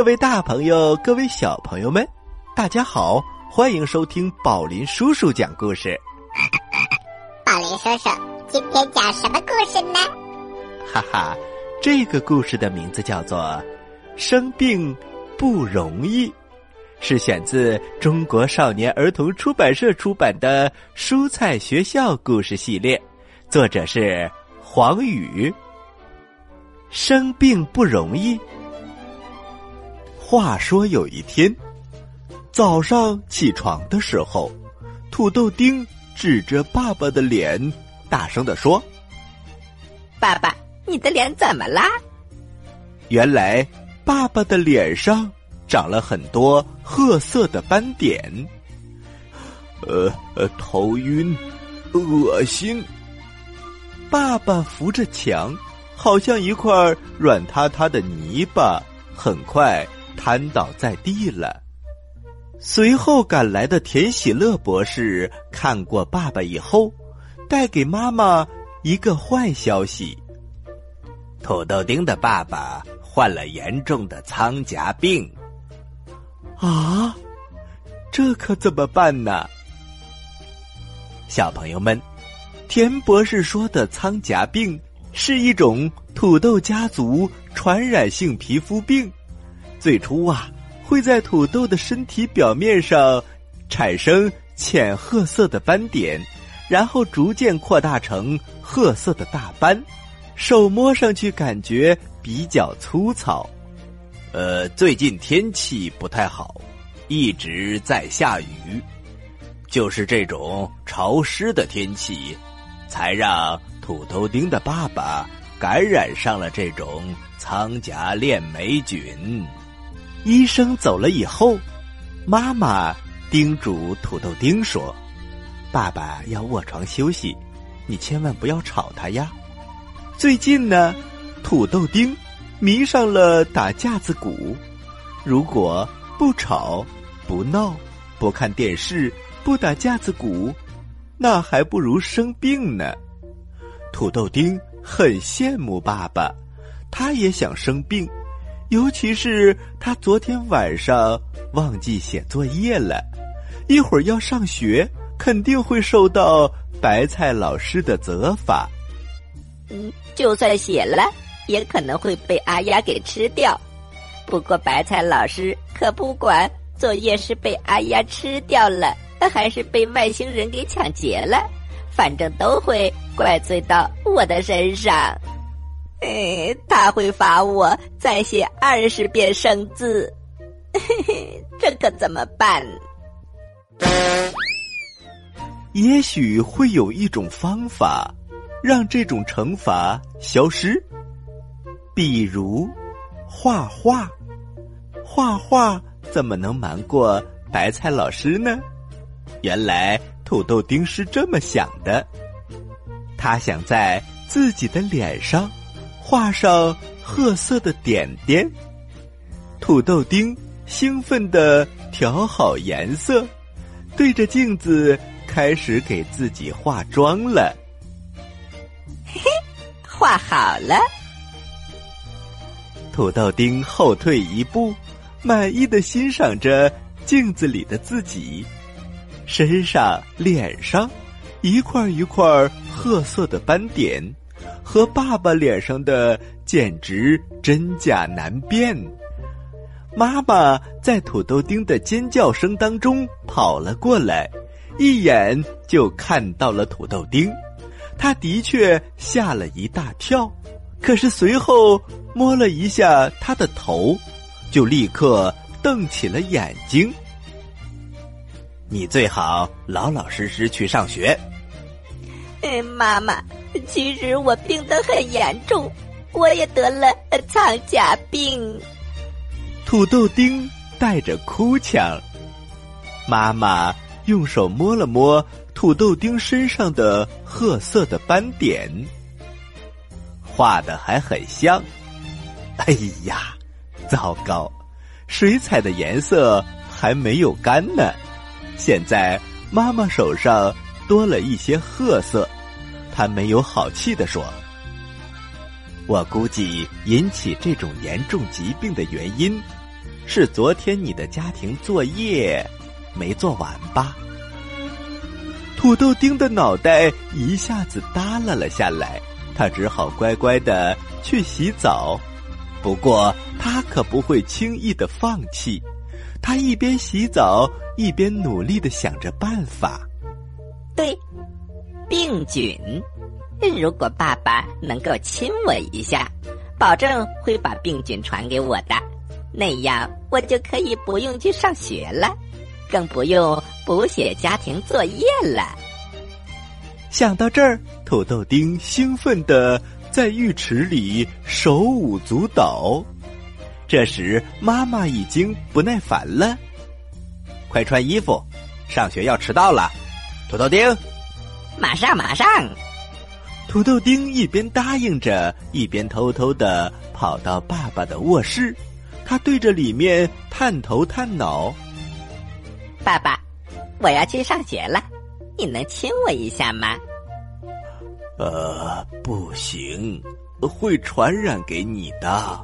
嗨，各位大朋友，各位小朋友们，大家好，欢迎收听宝林叔叔讲故事。宝林叔叔，今天讲什么故事呢？哈哈，这个故事的名字叫做《生病不容易》，是选自中国少年儿童出版社出版的《蔬菜学校故事系列》，作者是黄宇。生病不容易。话说有一天，早上起床的时候，土豆丁指着爸爸的脸，大声的说：“爸爸，你的脸怎么啦？”原来，爸爸的脸上长了很多褐色的斑点。呃呃，头晕，恶心。爸爸扶着墙。好像一块软塌塌的泥巴，很快瘫倒在地了。随后赶来的田喜乐博士看过爸爸以后，带给妈妈一个坏消息：土豆丁的爸爸患了严重的仓夹病。啊，这可怎么办呢？小朋友们，田博士说的仓夹病。是一种土豆家族传染性皮肤病，最初啊会在土豆的身体表面上产生浅褐色的斑点，然后逐渐扩大成褐色的大斑，手摸上去感觉比较粗糙。呃，最近天气不太好，一直在下雨，就是这种潮湿的天气，才让。土豆丁的爸爸感染上了这种仓夹链霉菌。医生走了以后，妈妈叮嘱土豆丁说：“爸爸要卧床休息，你千万不要吵他呀。”最近呢，土豆丁迷上了打架子鼓。如果不吵、不闹、不看电视、不打架子鼓，那还不如生病呢。土豆丁很羡慕爸爸，他也想生病，尤其是他昨天晚上忘记写作业了，一会儿要上学，肯定会受到白菜老师的责罚。嗯，就算写了，也可能会被阿丫给吃掉。不过白菜老师可不管作业是被阿丫吃掉了，还是被外星人给抢劫了。反正都会怪罪到我的身上，哎，他会罚我再写二十遍生字，嘿嘿，这可怎么办？也许会有一种方法，让这种惩罚消失，比如画画。画画怎么能瞒过白菜老师呢？原来。土豆丁是这么想的，他想在自己的脸上画上褐色的点点。土豆丁兴奋的调好颜色，对着镜子开始给自己化妆了。嘿嘿，画好了。土豆丁后退一步，满意的欣赏着镜子里的自己。身上、脸上，一块一块褐色的斑点，和爸爸脸上的简直真假难辨。妈妈在土豆丁的尖叫声当中跑了过来，一眼就看到了土豆丁，他的确吓了一大跳，可是随后摸了一下他的头，就立刻瞪起了眼睛。你最好老老实实去上学。嗯，妈妈，其实我病得很严重，我也得了藏甲病。土豆丁带着哭腔。妈妈用手摸了摸土豆丁身上的褐色的斑点，画的还很像。哎呀，糟糕，水彩的颜色还没有干呢。现在妈妈手上多了一些褐色，他没有好气的说：“我估计引起这种严重疾病的原因，是昨天你的家庭作业没做完吧？土豆丁的脑袋一下子耷拉了下来，他只好乖乖的去洗澡。不过他可不会轻易的放弃，他一边洗澡一边努力的想着办法。对，病菌。如果爸爸能够亲我一下，保证会把病菌传给我的，那样我就可以不用去上学了，更不用补写家庭作业了。想到这儿，土豆丁兴奋的在浴池里手舞足蹈。这时，妈妈已经不耐烦了：“快穿衣服，上学要迟到了。”土豆丁，马上，马上。土豆丁一边答应着，一边偷偷的跑到爸爸的卧室。他对着里面探头探脑：“爸爸，我要去上学了，你能亲我一下吗？”“呃，不行，会传染给你的。”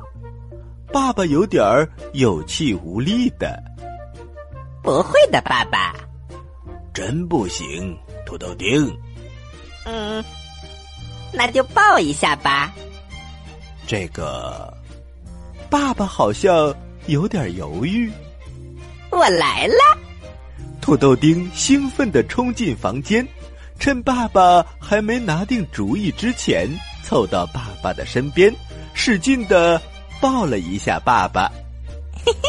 爸爸有点儿有气无力的。“不会的，爸爸。”“真不行，土豆丁。”“嗯。”那就抱一下吧。这个，爸爸好像有点犹豫。我来了。土豆丁兴奋的冲进房间，趁爸爸还没拿定主意之前，凑到爸爸的身边，使劲的抱了一下爸爸。嘿嘿，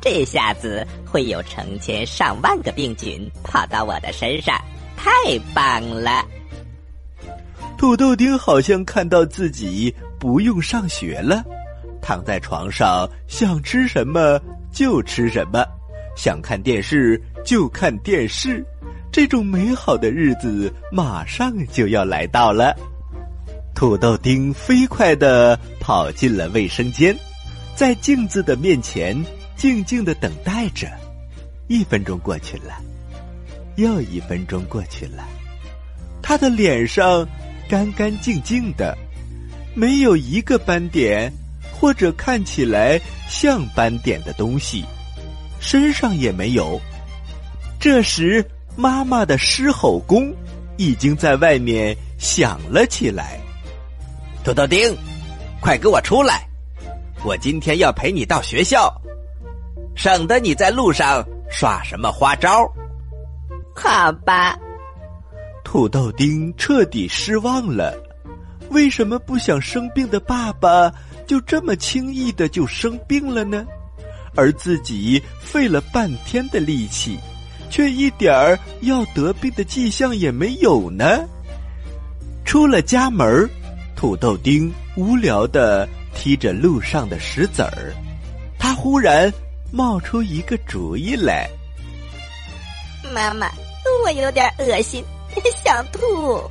这下子会有成千上万个病菌跑到我的身上，太棒了。土豆丁好像看到自己不用上学了，躺在床上想吃什么就吃什么，想看电视就看电视，这种美好的日子马上就要来到了。土豆丁飞快的跑进了卫生间，在镜子的面前静静的等待着。一分钟过去了，又一分钟过去了，他的脸上。干干净净的，没有一个斑点，或者看起来像斑点的东西，身上也没有。这时，妈妈的狮吼功已经在外面响了起来。土豆丁，快给我出来！我今天要陪你到学校，省得你在路上耍什么花招。好吧。土豆丁彻底失望了，为什么不想生病的爸爸就这么轻易的就生病了呢？而自己费了半天的力气，却一点儿要得病的迹象也没有呢？出了家门，土豆丁无聊的踢着路上的石子儿，他忽然冒出一个主意来：“妈妈，我有点恶心。” 想吐，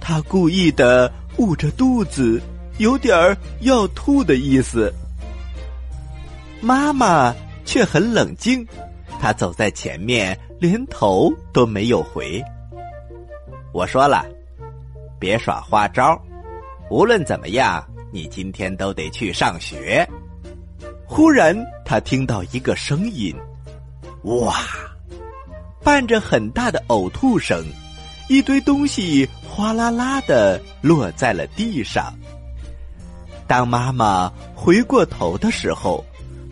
他故意的捂着肚子，有点儿要吐的意思。妈妈却很冷静，她走在前面，连头都没有回。我说了，别耍花招，无论怎么样，你今天都得去上学。忽然，他听到一个声音：“哇！”伴着很大的呕吐声，一堆东西哗啦啦的落在了地上。当妈妈回过头的时候，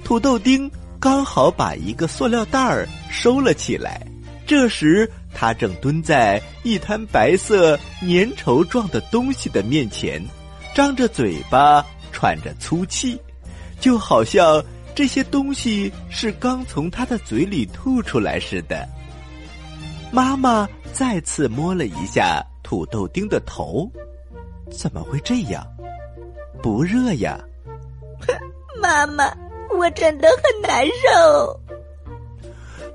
土豆丁刚好把一个塑料袋儿收了起来。这时，他正蹲在一滩白色粘稠状的东西的面前，张着嘴巴，喘着粗气，就好像这些东西是刚从他的嘴里吐出来似的。妈妈再次摸了一下土豆丁的头，怎么会这样？不热呀？妈妈，我真的很难受。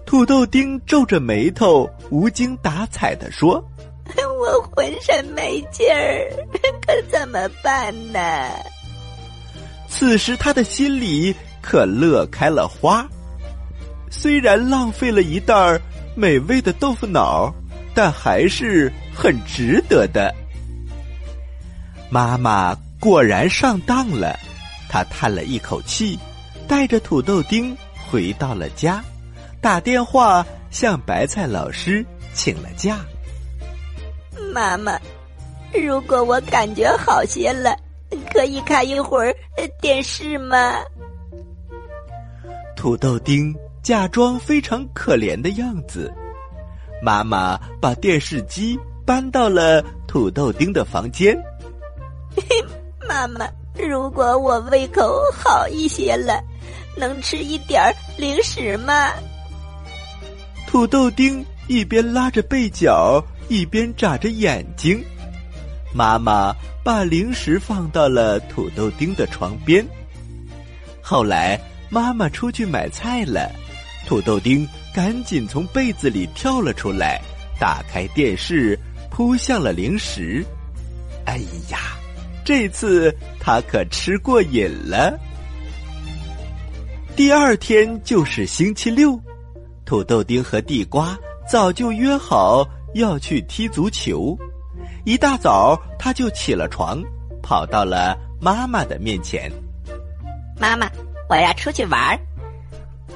土豆丁皱着眉头，无精打采的说：“ 我浑身没劲儿，可怎么办呢？”此时他的心里可乐开了花，虽然浪费了一袋儿。美味的豆腐脑，但还是很值得的。妈妈果然上当了。她叹了一口气，带着土豆丁回到了家，打电话向白菜老师请了假。妈妈，如果我感觉好些了，可以看一会儿电视吗？土豆丁假装非常可怜的样子。妈妈把电视机搬到了土豆丁的房间。妈妈，如果我胃口好一些了，能吃一点零食吗？土豆丁一边拉着被角，一边眨着眼睛。妈妈把零食放到了土豆丁的床边。后来妈妈出去买菜了，土豆丁。赶紧从被子里跳了出来，打开电视，扑向了零食。哎呀，这次他可吃过瘾了。第二天就是星期六，土豆丁和地瓜早就约好要去踢足球。一大早他就起了床，跑到了妈妈的面前。妈妈，我要出去玩。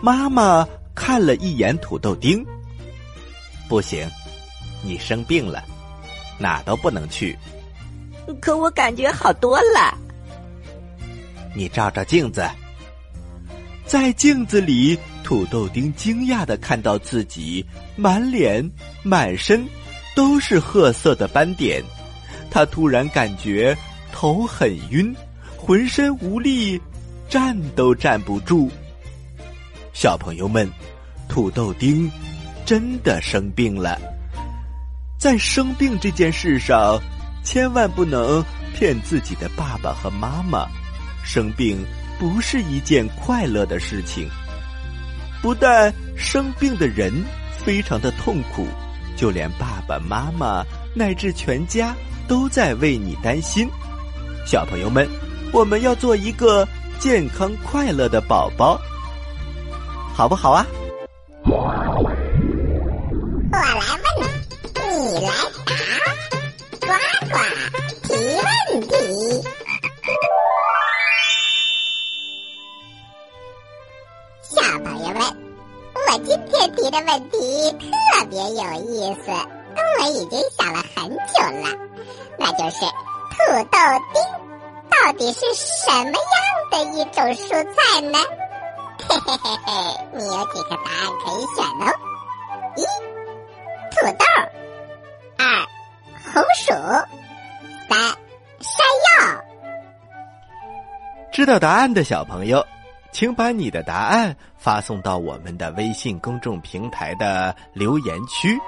妈妈。看了一眼土豆丁，不行，你生病了，哪都不能去。可我感觉好多了。你照照镜子，在镜子里，土豆丁惊讶的看到自己满脸、满身都是褐色的斑点，他突然感觉头很晕，浑身无力，站都站不住。小朋友们，土豆丁真的生病了。在生病这件事上，千万不能骗自己的爸爸和妈妈。生病不是一件快乐的事情，不但生病的人非常的痛苦，就连爸爸妈妈乃至全家都在为你担心。小朋友们，我们要做一个健康快乐的宝宝。好不好啊？我来问，你来答，呱呱提问题。小朋友们，我今天提的问题特别有意思，我已经想了很久了，那就是土豆丁到底是什么样的一种蔬菜呢？嘿嘿嘿，你有几个答案可以选哦？一、土豆；二、红薯；三、山药。知道答案的小朋友，请把你的答案发送到我们的微信公众平台的留言区，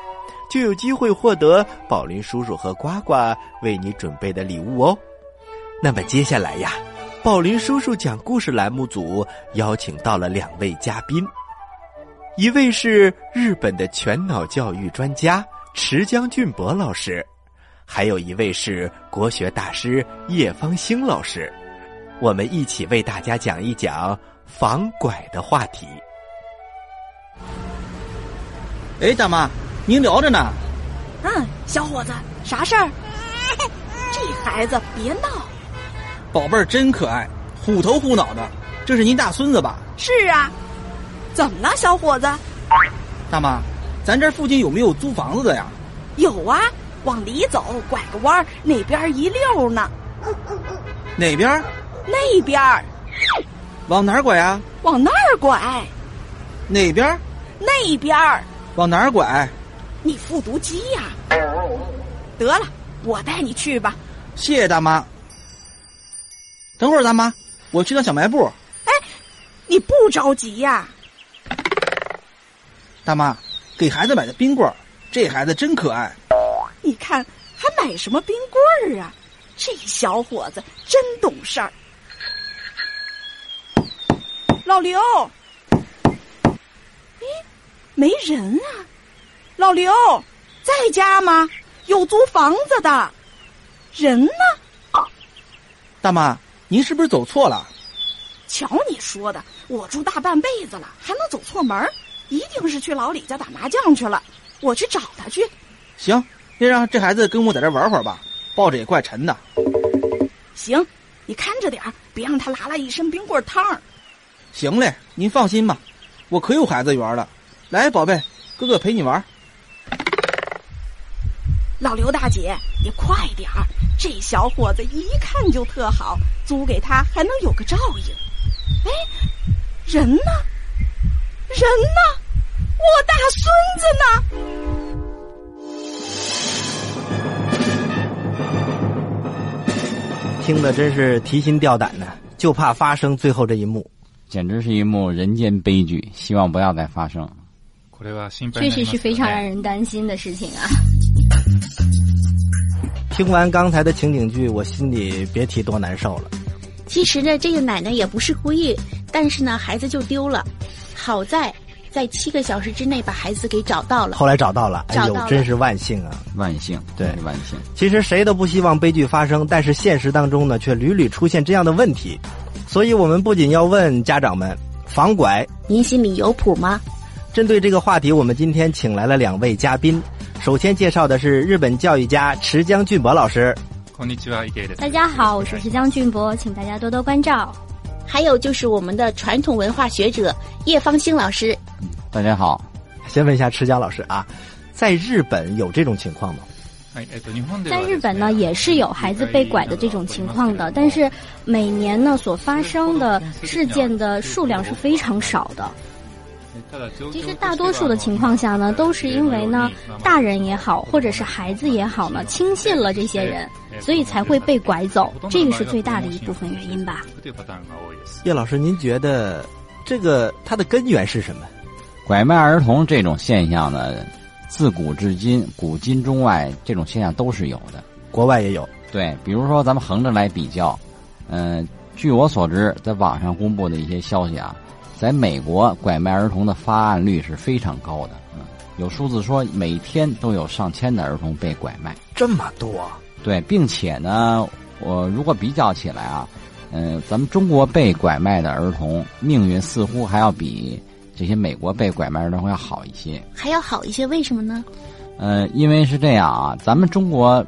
就有机会获得宝林叔叔和呱呱为你准备的礼物哦。那么接下来呀。宝林叔叔讲故事栏目组邀请到了两位嘉宾，一位是日本的全脑教育专家池江俊博老师，还有一位是国学大师叶方兴老师。我们一起为大家讲一讲防拐的话题。哎，大妈，您聊着呢。嗯，小伙子，啥事儿？这孩子别闹。宝贝儿真可爱，虎头虎脑的，这是您大孙子吧？是啊，怎么了，小伙子？大妈，咱这附近有没有租房子的呀？有啊，往里走，拐个弯，那边一溜呢。哪边？那边。往哪儿拐呀？往那儿拐。哪边？那边。往哪儿拐？你复读机呀？得了，我带你去吧。谢谢大妈。等会儿，大妈，我去趟小卖部。哎，你不着急呀？大妈，给孩子买的冰棍儿，这孩子真可爱。你看，还买什么冰棍儿啊？这小伙子真懂事儿。老刘，哎，没人啊？老刘，在家吗？有租房子的，人呢？大妈。您是不是走错了？瞧你说的，我住大半辈子了，还能走错门一定是去老李家打麻将去了。我去找他去。行，那让这孩子跟我在这玩会儿吧，抱着也怪沉的。行，你看着点儿，别让他拉了一身冰棍汤儿。行嘞，您放心吧，我可有孩子缘了。来，宝贝，哥哥陪你玩。老刘大姐，你快点儿！这小伙子一看就特好，租给他还能有个照应。哎，人呢？人呢？我大孙子呢？听得真是提心吊胆的，就怕发生最后这一幕，简直是一幕人间悲剧，希望不要再发生。确实是非常让人担心的事情啊！听完刚才的情景剧，我心里别提多难受了。其实呢，这个奶奶也不是故意，但是呢，孩子就丢了。好在在七个小时之内把孩子给找到了。后来找到了，哎呦，真是万幸啊！万幸，对，万幸。其实谁都不希望悲剧发生，但是现实当中呢，却屡屡出现这样的问题。所以我们不仅要问家长们防拐，您心里有谱吗？针对这个话题，我们今天请来了两位嘉宾。首先介绍的是日本教育家池江俊博老师。大家好，我是池江俊博，请大家多多关照。还有就是我们的传统文化学者叶方兴老师。大家好，先问一下池江老师啊，在日本有这种情况吗？在日本呢，也是有孩子被拐的这种情况的，但是每年呢所发生的事件的数量是非常少的。其实大多数的情况下呢，都是因为呢，大人也好，或者是孩子也好呢，轻信了这些人，所以才会被拐走，这个是最大的一部分原因吧。叶老师，您觉得这个它的根源是什么？拐卖儿童这种现象呢，自古至今，古今中外这种现象都是有的，国外也有。对，比如说咱们横着来比较，嗯，据我所知，在网上公布的一些消息啊。在美国，拐卖儿童的发案率是非常高的。嗯，有数字说每天都有上千的儿童被拐卖，这么多。对，并且呢，我如果比较起来啊，嗯，咱们中国被拐卖的儿童命运似乎还要比这些美国被拐卖儿童要好一些。还要好一些？为什么呢？呃，因为是这样啊，咱们中国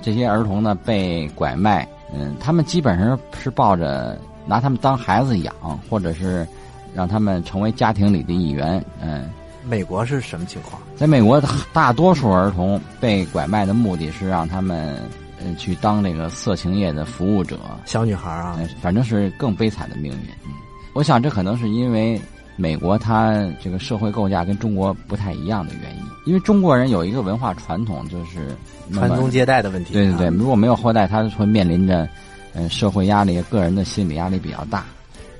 这些儿童呢被拐卖，嗯，他们基本上是抱着拿他们当孩子养，或者是。让他们成为家庭里的一员。嗯，美国是什么情况？在美国，大多数儿童被拐卖的目的是让他们，呃，去当这个色情业的服务者。小女孩啊，反正是更悲惨的命运。嗯，我想这可能是因为美国它这个社会构架跟中国不太一样的原因。因为中国人有一个文化传统，就是传宗接代的问题。对对对，如果没有后代，他会面临着，嗯，社会压力、个人的心理压力比较大。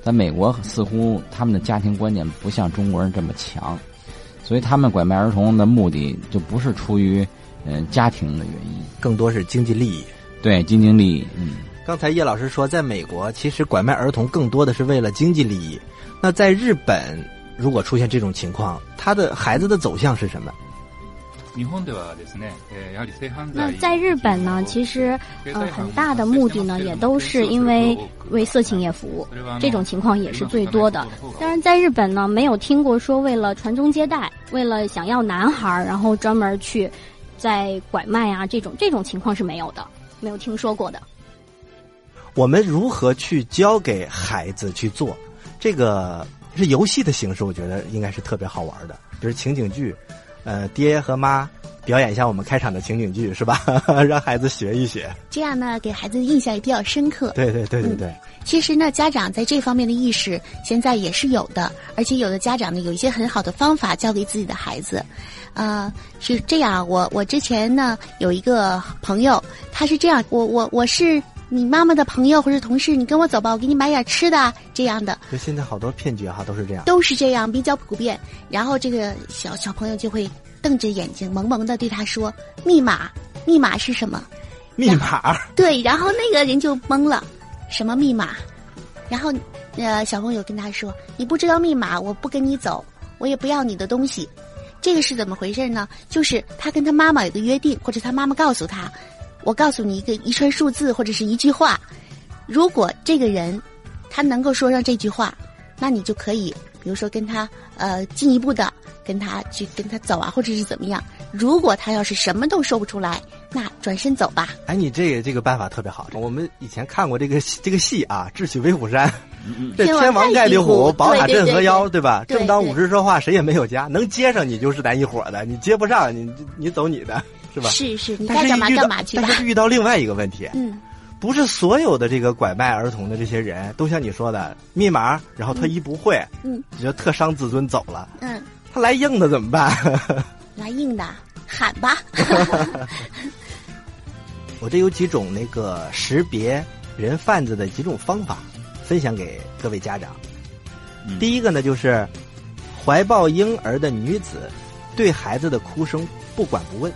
在美国，似乎他们的家庭观念不像中国人这么强，所以他们拐卖儿童的目的就不是出于嗯家庭的原因，更多是经济利益。对，经济利益。嗯，刚才叶老师说，在美国其实拐卖儿童更多的是为了经济利益。那在日本，如果出现这种情况，他的孩子的走向是什么？那在日本呢，其实呃很大的目的呢，也都是因为为色情业服务，这种情况也是最多的。当然，在日本呢，没有听过说为了传宗接代，为了想要男孩，然后专门去在拐卖啊这种这种情况是没有的，没有听说过的。我们如何去教给孩子去做这个是游戏的形式？我觉得应该是特别好玩的，比如情景剧。呃，爹和妈表演一下我们开场的情景剧，是吧？让孩子学一学，这样呢，给孩子的印象也比较深刻。对对对对对。其实呢，家长在这方面的意识现在也是有的，而且有的家长呢，有一些很好的方法教给自己的孩子。啊，是这样。我我之前呢有一个朋友，他是这样，我我我是你妈妈的朋友或者同事，你跟我走吧，我给你买点吃的，这样的。就现在好多骗局哈，都是这样。都是这样，比较普遍。然后这个小小朋友就会。瞪着眼睛，萌萌的对他说：“密码，密码是什么？密码？对。然后那个人就懵了，什么密码？然后，呃，小朋友跟他说：‘你不知道密码，我不跟你走，我也不要你的东西。’这个是怎么回事呢？就是他跟他妈妈有个约定，或者他妈妈告诉他：‘我告诉你一个一串数字或者是一句话，如果这个人他能够说上这句话，那你就可以，比如说跟他呃进一步的。’跟他去跟他走啊，或者是怎么样？如果他要是什么都说不出来，那转身走吧。哎，你这个这个办法特别好。我们以前看过这个这个戏啊，《智取威虎山》，这天王盖地虎，宝塔镇河妖，对吧？正当武士说话，谁也没有家，能接上你就是咱一伙的，你接不上，你你走你的，是吧？是是，你该干嘛干嘛去吧。但是遇到另外一个问题，嗯，不是所有的这个拐卖儿童的这些人都像你说的密码，然后他一不会，嗯，你就特伤自尊走了，嗯，他来硬的怎么办？来硬的。喊吧！我这有几种那个识别人贩子的几种方法，分享给各位家长。第一个呢，就是怀抱婴儿的女子对孩子的哭声不管不问。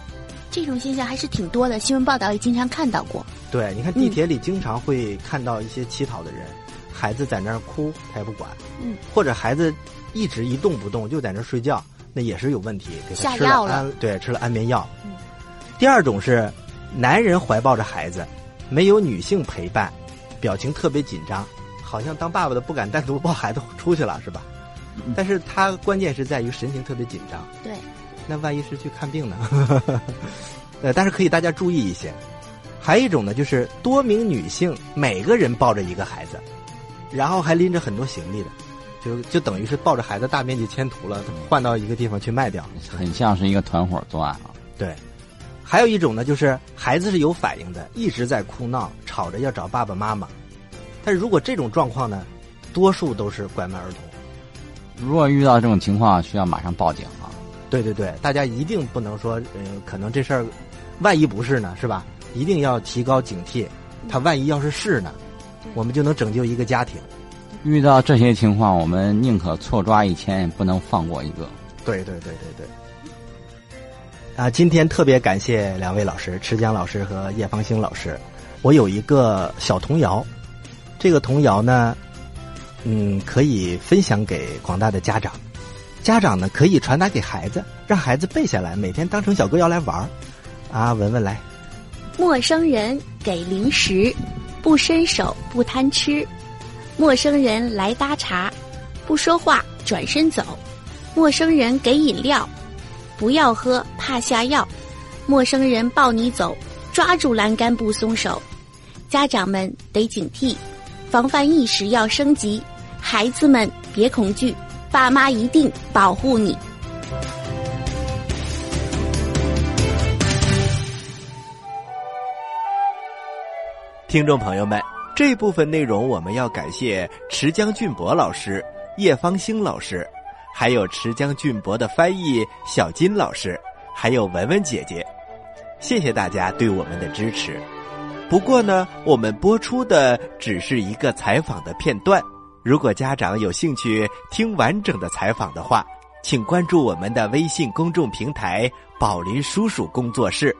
这种现象还是挺多的，新闻报道也经常看到过。对，你看地铁里经常会看到一些乞讨的人，孩子在那儿哭，他也不管。嗯。或者孩子一直一动不动，就在那儿睡觉。那也是有问题，给他吃了安对吃了安眠药。嗯第二种是，男人怀抱着孩子，没有女性陪伴，表情特别紧张，好像当爸爸的不敢单独抱孩子出去了，是吧？但是他关键是在于神情特别紧张。对，那万一是去看病呢？呃，但是可以大家注意一些。还有一种呢，就是多名女性每个人抱着一个孩子，然后还拎着很多行李的。就就等于是抱着孩子大面积迁徒了，换到一个地方去卖掉，很像是一个团伙作案啊。对，还有一种呢，就是孩子是有反应的，一直在哭闹，吵着要找爸爸妈妈。但是如果这种状况呢，多数都是拐卖儿童。如果遇到这种情况，需要马上报警啊。对对对，大家一定不能说，呃，可能这事儿，万一不是呢，是吧？一定要提高警惕，他万一要是是呢，我们就能拯救一个家庭。遇到这些情况，我们宁可错抓一千，也不能放过一个。对对对对对。啊，今天特别感谢两位老师，池江老师和叶方兴老师。我有一个小童谣，这个童谣呢，嗯，可以分享给广大的家长。家长呢，可以传达给孩子，让孩子背下来，每天当成小歌谣来玩儿啊，文文来。陌生人给零食，不伸手不贪吃。陌生人来搭茬，不说话转身走；陌生人给饮料，不要喝怕下药；陌生人抱你走，抓住栏杆不松手。家长们得警惕，防范意识要升级。孩子们别恐惧，爸妈一定保护你。听众朋友们。这部分内容我们要感谢池江俊博老师、叶方兴老师，还有池江俊博的翻译小金老师，还有文文姐姐，谢谢大家对我们的支持。不过呢，我们播出的只是一个采访的片段。如果家长有兴趣听完整的采访的话，请关注我们的微信公众平台“宝林叔叔工作室”。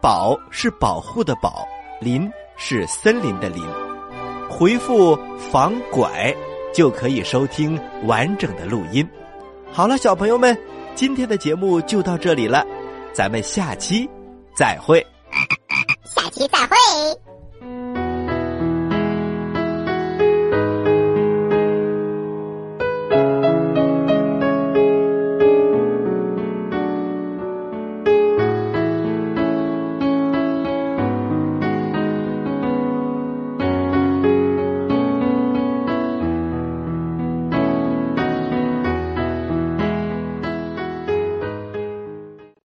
宝是保护的宝，林。是森林的林，回复“防拐”就可以收听完整的录音。好了，小朋友们，今天的节目就到这里了，咱们下期再会。下期再会。